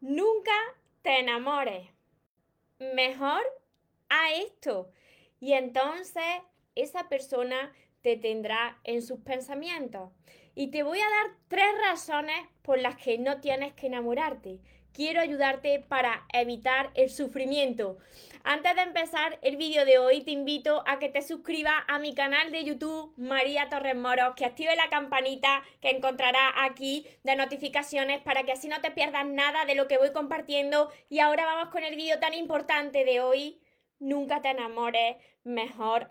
Nunca te enamores. Mejor a esto. Y entonces esa persona te tendrá en sus pensamientos. Y te voy a dar tres razones por las que no tienes que enamorarte quiero ayudarte para evitar el sufrimiento. Antes de empezar el vídeo de hoy, te invito a que te suscribas a mi canal de YouTube María Torres Moros, que active la campanita que encontrarás aquí de notificaciones para que así no te pierdas nada de lo que voy compartiendo. Y ahora vamos con el vídeo tan importante de hoy. Nunca te enamores, mejor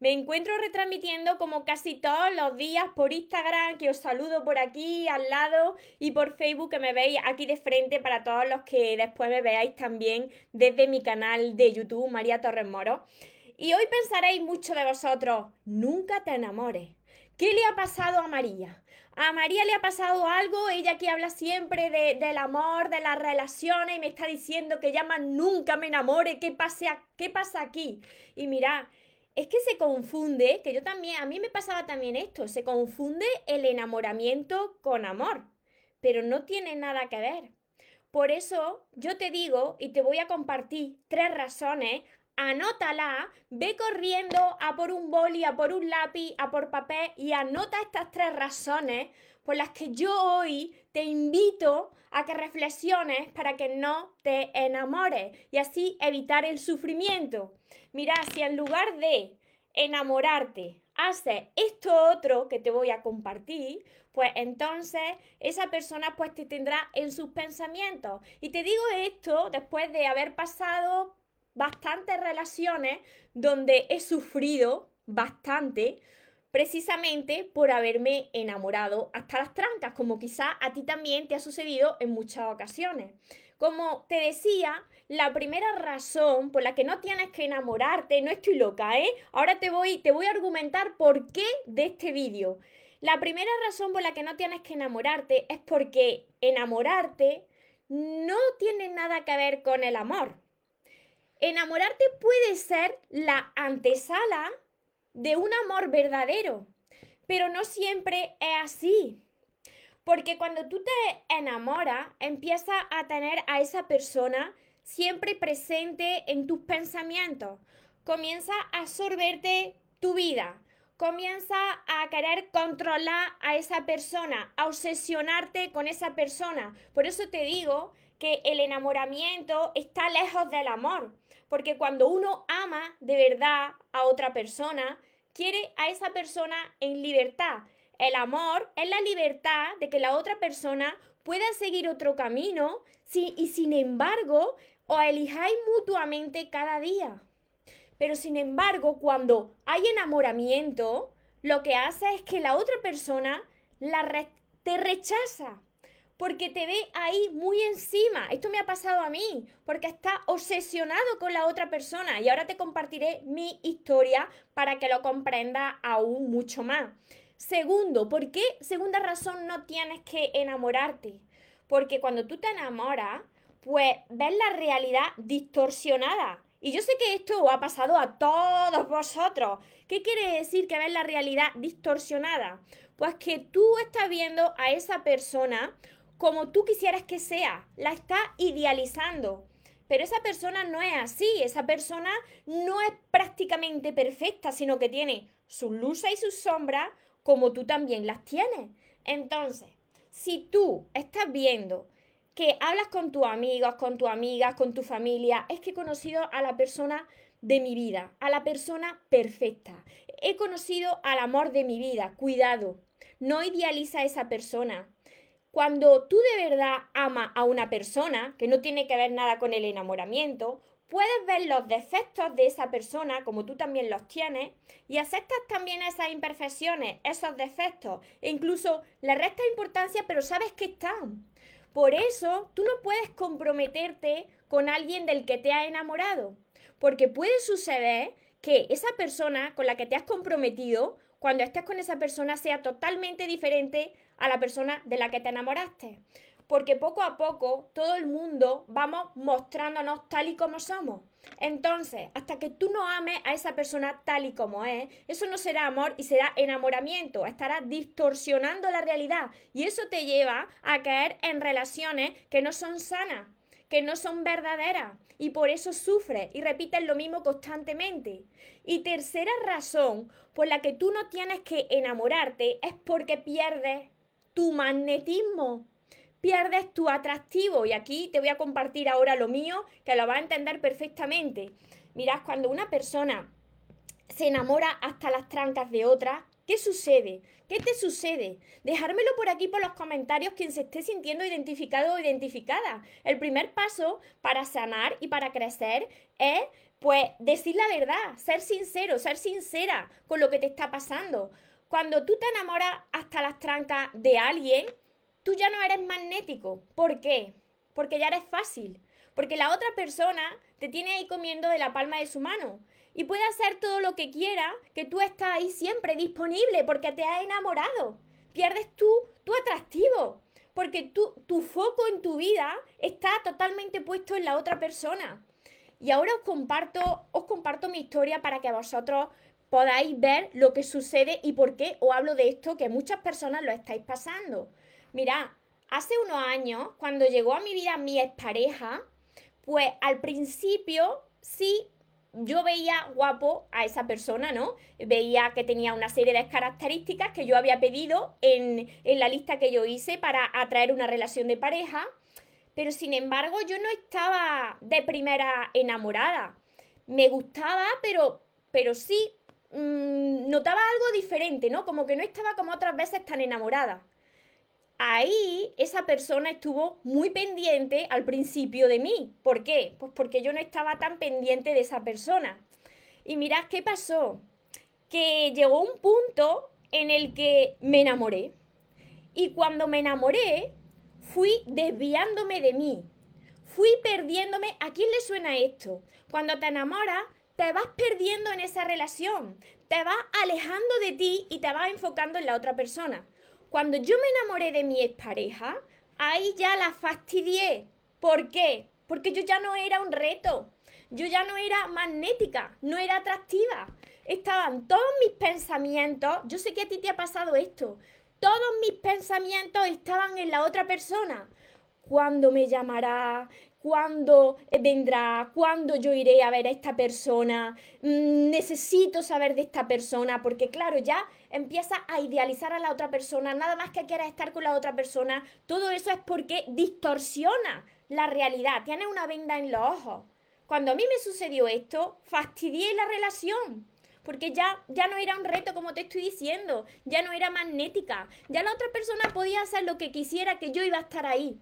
Me encuentro retransmitiendo como casi todos los días por Instagram, que os saludo por aquí al lado, y por Facebook, que me veis aquí de frente para todos los que después me veáis también desde mi canal de YouTube, María Torres Moro. Y hoy pensaréis mucho de vosotros, nunca te enamores. ¿Qué le ha pasado a María? A María le ha pasado algo, ella que habla siempre del amor, de las relaciones, y me está diciendo que llama nunca me enamore, ¿qué, qué pasa aquí? Y mira, es que se confunde, que yo también, a mí me pasaba también esto, se confunde el enamoramiento con amor, pero no tiene nada que ver. Por eso yo te digo y te voy a compartir tres razones, anótala, ve corriendo a por un boli, a por un lápiz, a por papel y anota estas tres razones por las que yo hoy te invito a que reflexiones para que no te enamores y así evitar el sufrimiento. Mira, si en lugar de enamorarte haces esto otro que te voy a compartir, pues entonces esa persona pues te tendrá en sus pensamientos. Y te digo esto después de haber pasado bastantes relaciones donde he sufrido bastante precisamente por haberme enamorado hasta las trancas, como quizá a ti también te ha sucedido en muchas ocasiones. Como te decía, la primera razón por la que no tienes que enamorarte, no estoy loca, ¿eh? Ahora te voy, te voy a argumentar por qué de este vídeo. La primera razón por la que no tienes que enamorarte es porque enamorarte no tiene nada que ver con el amor. Enamorarte puede ser la antesala de un amor verdadero, pero no siempre es así. Porque cuando tú te enamoras, empiezas a tener a esa persona siempre presente en tus pensamientos. Comienza a absorberte tu vida. Comienza a querer controlar a esa persona, a obsesionarte con esa persona. Por eso te digo que el enamoramiento está lejos del amor. Porque cuando uno ama de verdad a otra persona, quiere a esa persona en libertad. El amor es la libertad de que la otra persona pueda seguir otro camino y sin embargo os elijáis mutuamente cada día. Pero sin embargo, cuando hay enamoramiento, lo que hace es que la otra persona la te rechaza porque te ve ahí muy encima. Esto me ha pasado a mí, porque está obsesionado con la otra persona. Y ahora te compartiré mi historia para que lo comprendas aún mucho más. Segundo, ¿por qué? Segunda razón, no tienes que enamorarte. Porque cuando tú te enamoras, pues ves la realidad distorsionada. Y yo sé que esto ha pasado a todos vosotros. ¿Qué quiere decir que ves la realidad distorsionada? Pues que tú estás viendo a esa persona como tú quisieras que sea, la está idealizando. Pero esa persona no es así, esa persona no es prácticamente perfecta, sino que tiene sus luces y sus sombras como tú también las tienes. Entonces, si tú estás viendo que hablas con tus amigos, con tus amigas, con tu familia, es que he conocido a la persona de mi vida, a la persona perfecta. He conocido al amor de mi vida. Cuidado, no idealiza a esa persona. Cuando tú de verdad amas a una persona, que no tiene que ver nada con el enamoramiento, puedes ver los defectos de esa persona, como tú también los tienes, y aceptas también esas imperfecciones, esos defectos, e incluso le restas importancia, pero sabes que están. Por eso tú no puedes comprometerte con alguien del que te has enamorado, porque puede suceder que esa persona con la que te has comprometido, cuando estés con esa persona, sea totalmente diferente a la persona de la que te enamoraste. Porque poco a poco todo el mundo vamos mostrándonos tal y como somos. Entonces, hasta que tú no ames a esa persona tal y como es, eso no será amor y será enamoramiento, estará distorsionando la realidad y eso te lleva a caer en relaciones que no son sanas, que no son verdaderas y por eso sufres y repites lo mismo constantemente. Y tercera razón por la que tú no tienes que enamorarte es porque pierdes tu magnetismo pierdes tu atractivo. Y aquí te voy a compartir ahora lo mío, que lo vas a entender perfectamente. Mirad, cuando una persona se enamora hasta las trancas de otra, ¿qué sucede? ¿Qué te sucede? Dejármelo por aquí por los comentarios quien se esté sintiendo identificado o identificada. El primer paso para sanar y para crecer es pues decir la verdad, ser sincero, ser sincera con lo que te está pasando. Cuando tú te enamoras hasta las trancas de alguien, tú ya no eres magnético. ¿Por qué? Porque ya eres fácil. Porque la otra persona te tiene ahí comiendo de la palma de su mano. Y puede hacer todo lo que quiera, que tú estás ahí siempre disponible porque te has enamorado. Pierdes tú tu atractivo. Porque tu foco en tu vida está totalmente puesto en la otra persona. Y ahora os comparto, os comparto mi historia para que vosotros podáis ver lo que sucede y por qué os hablo de esto, que muchas personas lo estáis pasando. Mira, hace unos años, cuando llegó a mi vida mi expareja, pues al principio sí yo veía guapo a esa persona, ¿no? Veía que tenía una serie de características que yo había pedido en, en, la lista que yo hice para atraer una relación de pareja, pero sin embargo yo no estaba de primera enamorada. Me gustaba, pero, pero sí mmm, notaba algo diferente, ¿no? Como que no estaba como otras veces tan enamorada ahí esa persona estuvo muy pendiente al principio de mí. ¿Por qué? Pues porque yo no estaba tan pendiente de esa persona. Y mirad qué pasó. Que llegó un punto en el que me enamoré. Y cuando me enamoré, fui desviándome de mí. Fui perdiéndome. ¿A quién le suena esto? Cuando te enamoras, te vas perdiendo en esa relación. Te vas alejando de ti y te vas enfocando en la otra persona. Cuando yo me enamoré de mi expareja, ahí ya la fastidié. ¿Por qué? Porque yo ya no era un reto. Yo ya no era magnética, no era atractiva. Estaban todos mis pensamientos, yo sé que a ti te ha pasado esto, todos mis pensamientos estaban en la otra persona. ¿Cuándo me llamará? Cuándo vendrá, cuándo yo iré a ver a esta persona, mm, necesito saber de esta persona, porque claro, ya empieza a idealizar a la otra persona, nada más que quieras estar con la otra persona, todo eso es porque distorsiona la realidad, tiene una venda en los ojos. Cuando a mí me sucedió esto, fastidié la relación. Porque ya, ya no era un reto como te estoy diciendo, ya no era magnética, ya la otra persona podía hacer lo que quisiera que yo iba a estar ahí.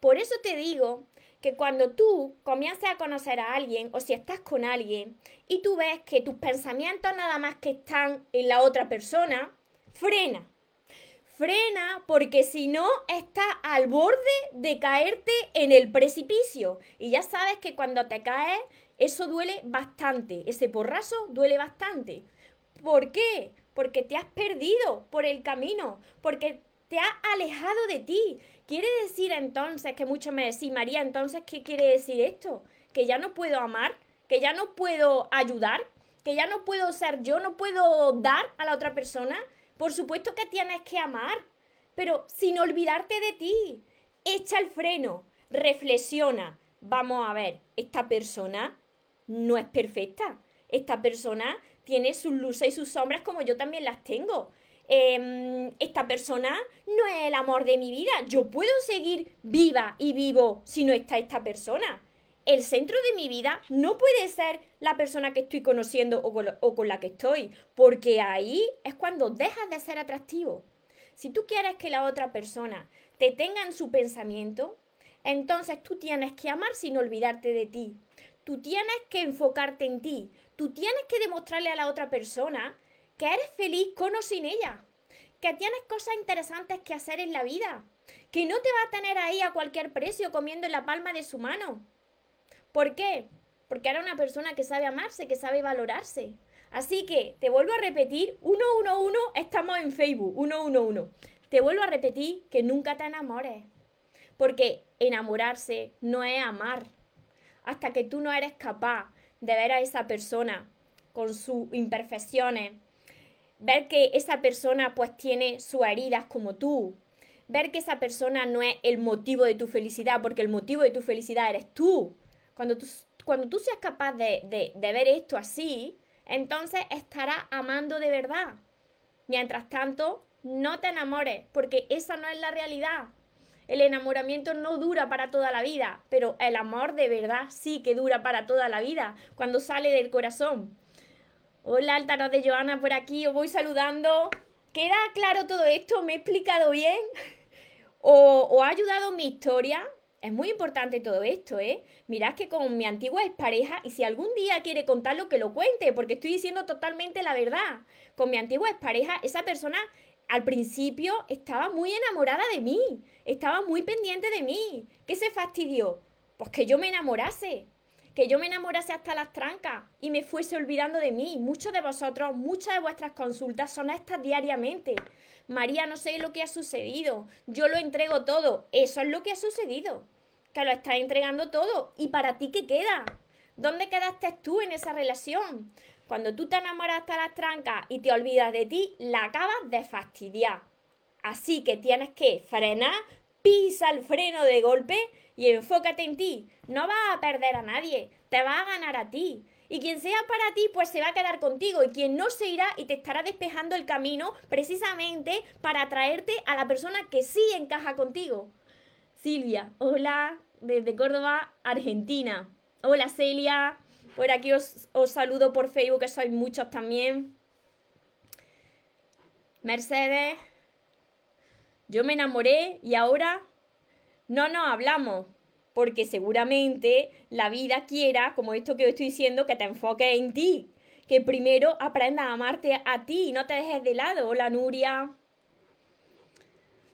Por eso te digo que cuando tú comiences a conocer a alguien o si estás con alguien y tú ves que tus pensamientos nada más que están en la otra persona, frena. Frena porque si no estás al borde de caerte en el precipicio. Y ya sabes que cuando te caes, eso duele bastante. Ese porrazo duele bastante. ¿Por qué? Porque te has perdido por el camino, porque te has alejado de ti. ¿Quiere decir entonces que mucho me decís, María, entonces, ¿qué quiere decir esto? ¿Que ya no puedo amar? ¿Que ya no puedo ayudar? ¿Que ya no puedo ser yo? ¿No puedo dar a la otra persona? Por supuesto que tienes que amar, pero sin olvidarte de ti. Echa el freno, reflexiona. Vamos a ver, esta persona no es perfecta. Esta persona tiene sus luces y sus sombras como yo también las tengo. Em, esta persona no es el amor de mi vida. Yo puedo seguir viva y vivo si no está esta persona. El centro de mi vida no puede ser la persona que estoy conociendo o con, o con la que estoy, porque ahí es cuando dejas de ser atractivo. Si tú quieres que la otra persona te tenga en su pensamiento, entonces tú tienes que amar sin olvidarte de ti. Tú tienes que enfocarte en ti. Tú tienes que demostrarle a la otra persona que eres feliz con o sin ella, que tienes cosas interesantes que hacer en la vida, que no te va a tener ahí a cualquier precio comiendo en la palma de su mano. ¿Por qué? Porque era una persona que sabe amarse, que sabe valorarse. Así que te vuelvo a repetir, 111, estamos en Facebook, 111. Te vuelvo a repetir que nunca te enamores. Porque enamorarse no es amar. Hasta que tú no eres capaz de ver a esa persona con sus imperfecciones, ver que esa persona pues tiene sus heridas como tú, ver que esa persona no es el motivo de tu felicidad, porque el motivo de tu felicidad eres tú. Cuando tú, cuando tú seas capaz de, de ver esto así, entonces estarás amando de verdad. Mientras tanto, no te enamores, porque esa no es la realidad. El enamoramiento no dura para toda la vida, pero el amor de verdad sí que dura para toda la vida, cuando sale del corazón. Hola, Altaro de Joana por aquí, os voy saludando. ¿Queda claro todo esto? ¿Me he explicado bien? ¿O, ha ayudado mi historia? Es muy importante todo esto, ¿eh? Mirad que con mi antigua expareja, y si algún día quiere contarlo, que lo cuente, porque estoy diciendo totalmente la verdad. Con mi antigua expareja, esa persona al principio estaba muy enamorada de mí, estaba muy pendiente de mí. ¿Qué se fastidió? Pues que yo me enamorase, que yo me enamorase hasta las trancas y me fuese olvidando de mí. Muchos de vosotros, muchas de vuestras consultas son estas diariamente. María, no sé lo que ha sucedido, yo lo entrego todo. Eso es lo que ha sucedido, que lo estás entregando todo. ¿Y para ti qué queda? ¿Dónde quedaste tú en esa relación? Cuando tú te enamoras hasta las trancas y te olvidas de ti, la acabas de fastidiar. Así que tienes que frenar, pisa el freno de golpe y enfócate en ti. No vas a perder a nadie, te va a ganar a ti. Y quien sea para ti, pues se va a quedar contigo. Y quien no se irá y te estará despejando el camino precisamente para traerte a la persona que sí encaja contigo. Silvia, hola, desde Córdoba, Argentina. Hola Celia, por aquí os, os saludo por Facebook, que sois muchos también. Mercedes, yo me enamoré y ahora no nos hablamos porque seguramente la vida quiera, como esto que estoy diciendo, que te enfoques en ti, que primero aprendas a amarte a ti y no te dejes de lado. Hola Nuria.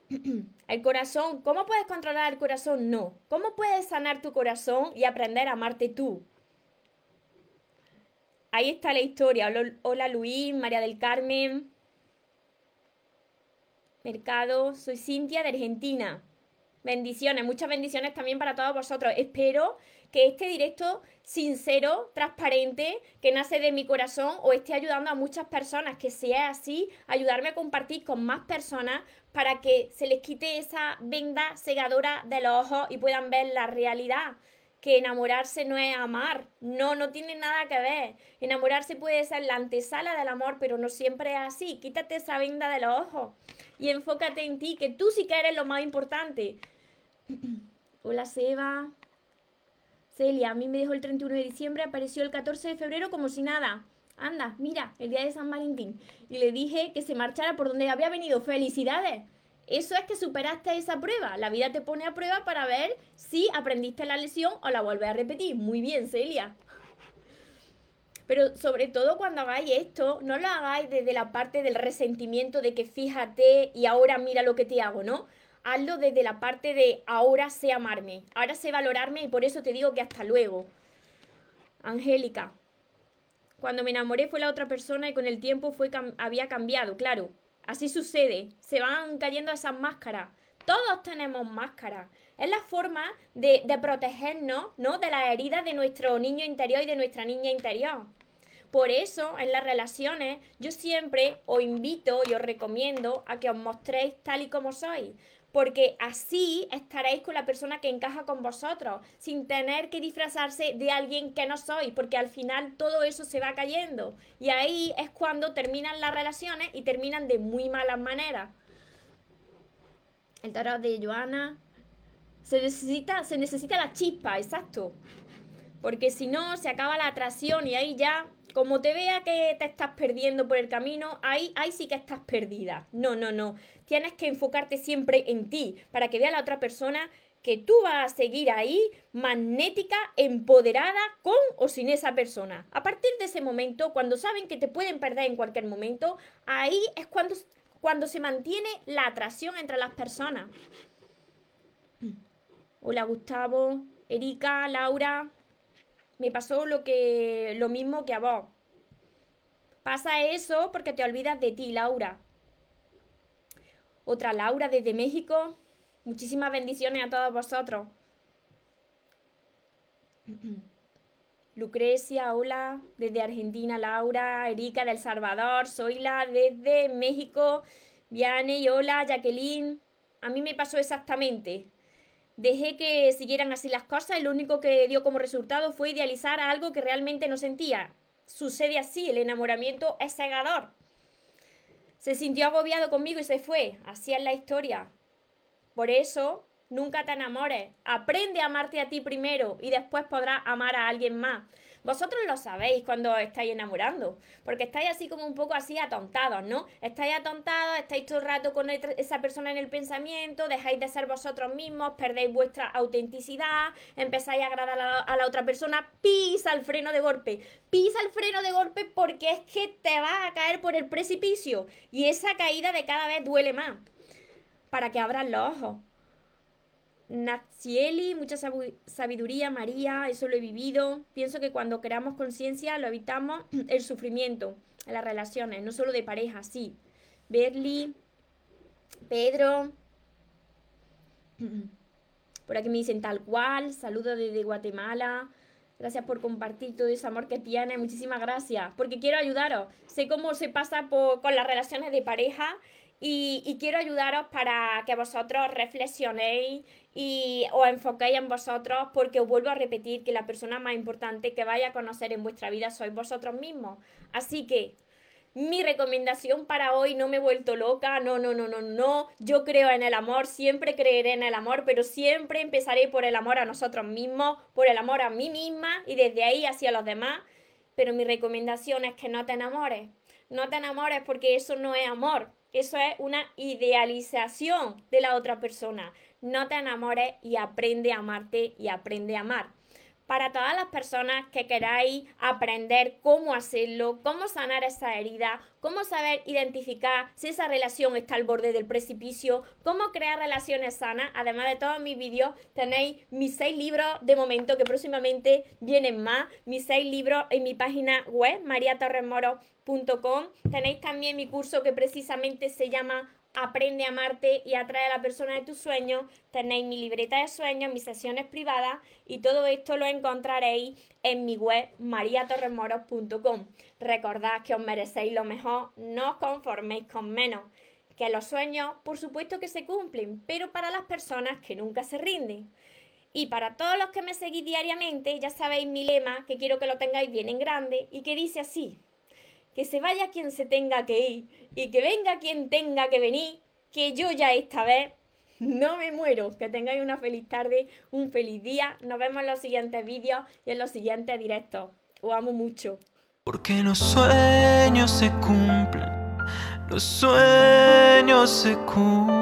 El corazón, ¿cómo puedes controlar el corazón? No. ¿Cómo puedes sanar tu corazón y aprender a amarte tú? Ahí está la historia. Hola Luis, María del Carmen. Mercado, soy Cintia de Argentina. Bendiciones, muchas bendiciones también para todos vosotros. Espero que este directo sincero, transparente, que nace de mi corazón, o esté ayudando a muchas personas, que sea así, ayudarme a compartir con más personas para que se les quite esa venda cegadora de los ojos y puedan ver la realidad. Que enamorarse no es amar, no, no tiene nada que ver. Enamorarse puede ser la antesala del amor, pero no siempre es así. Quítate esa venda de los ojos y enfócate en ti, que tú sí que eres lo más importante. Hola Seba. Celia, a mí me dejó el 31 de diciembre, apareció el 14 de febrero como si nada. Anda, mira, el día de San Valentín. Y le dije que se marchara por donde había venido. ¡Felicidades! Eso es que superaste esa prueba. La vida te pone a prueba para ver si aprendiste la lección o la vuelves a repetir. Muy bien, Celia. Pero sobre todo cuando hagáis esto, no lo hagáis desde la parte del resentimiento de que fíjate y ahora mira lo que te hago, ¿no? Hazlo desde la parte de ahora sé amarme, ahora sé valorarme y por eso te digo que hasta luego. Angélica, cuando me enamoré fue la otra persona y con el tiempo fue había cambiado, claro. Así sucede, se van cayendo esas máscaras. Todos tenemos máscaras. Es la forma de, protegernos, ¿no? De las heridas de nuestro niño interior y de nuestra niña interior. Por eso, en las relaciones, yo siempre os invito y os recomiendo a que os mostréis tal y como sois. Porque así estaréis con la persona que encaja con vosotros, sin tener que disfrazarse de alguien que no sois, porque al final todo eso se va cayendo. Y ahí es cuando terminan las relaciones y terminan de muy malas maneras. El tarot de Joana. Se necesita, se necesita la chispa, exacto. Porque si no, se acaba la atracción y ahí ya como te vea que te estás perdiendo por el camino, ahí, ahí sí que estás perdida. No, no, no. Tienes que enfocarte siempre en ti para que vea la otra persona que tú vas a seguir ahí magnética, empoderada, con o sin esa persona. A partir de ese momento, cuando saben que te pueden perder en cualquier momento, ahí es cuando, cuando se mantiene la atracción entre las personas. Hola Gustavo, Erika, Laura. Me pasó lo que lo mismo que a vos. Pasa eso porque te olvidas de ti, Laura. Otra Laura desde México. Muchísimas bendiciones a todos vosotros. Lucrecia, hola, desde Argentina, Laura, Erika del Salvador, Soyla desde México, Viane hola, Jacqueline. A mí me pasó exactamente. Dejé que siguieran así las cosas y lo único que dio como resultado fue idealizar algo que realmente no sentía. Sucede así, el enamoramiento es cegador. Se sintió agobiado conmigo y se fue. Así es la historia. Por eso Nunca te enamores. Aprende a amarte a ti primero y después podrás amar a alguien más. Vosotros lo sabéis cuando estáis enamorando, porque estáis así como un poco así atontados, ¿no? Estáis atontados, estáis todo el rato con esa persona en el pensamiento, dejáis de ser vosotros mismos, perdéis vuestra autenticidad, empezáis a agradar a la, otra persona, pisa el freno de golpe, pisa el freno de golpe porque es que te vas a caer por el precipicio y esa caída de cada vez duele más. Para que abras los ojos Natsieli, mucha sabiduría, María, eso lo he vivido. Pienso que cuando creamos conciencia lo evitamos el sufrimiento en las relaciones, no solo de pareja, sí. Berly, Pedro, por aquí me dicen tal cual, saludos desde Guatemala. Gracias por compartir todo ese amor que tiene. Muchísimas gracias. Porque quiero ayudaros. Sé cómo se pasa con las relaciones de pareja y, quiero ayudaros para que vosotros reflexionéis y os enfoquéis en vosotros porque os vuelvo a repetir que la persona más importante que vaya a conocer en vuestra vida sois vosotros mismos. Así que mi recomendación para hoy, no me he vuelto loca, no, no, no, no, no, yo creo en el amor, siempre creeré en el amor, pero siempre empezaré por el amor a nosotros mismos, por el amor a mí misma y desde ahí hacia los demás. Pero mi recomendación es que no te enamores, no te enamores porque eso no es amor, eso es una idealización de la otra persona no te enamores y aprende a amarte y aprende a amar. Para todas las personas que queráis aprender cómo hacerlo, cómo sanar esa herida, cómo saber identificar si esa relación está al borde del precipicio, cómo crear relaciones sanas, además de todos mis vídeos, tenéis mis seis libros de momento que próximamente vienen más, mis seis libros en mi página web, mariatorresmoro.com. Tenéis también mi curso que precisamente se llama Aprende a amarte y atrae a la persona de tus sueños. Tenéis mi libreta de sueños, mis sesiones privadas y todo esto lo encontraréis en mi web mariatorremoros.com. Recordad que os merecéis lo mejor, no os conforméis con menos. Que los sueños, por supuesto que se cumplen, pero para las personas que nunca se rinden. Y para todos los que me seguís diariamente, ya sabéis mi lema, que quiero que lo tengáis bien en grande y que dice así que se vaya quien se tenga que ir y que venga quien tenga que venir, que yo ya esta vez no me muero. Que tengáis una feliz tarde, un feliz día. Nos vemos en los siguientes vídeos y en los siguientes directos. Os amo mucho. Porque los sueños se cumplen, los sueños se cumplen.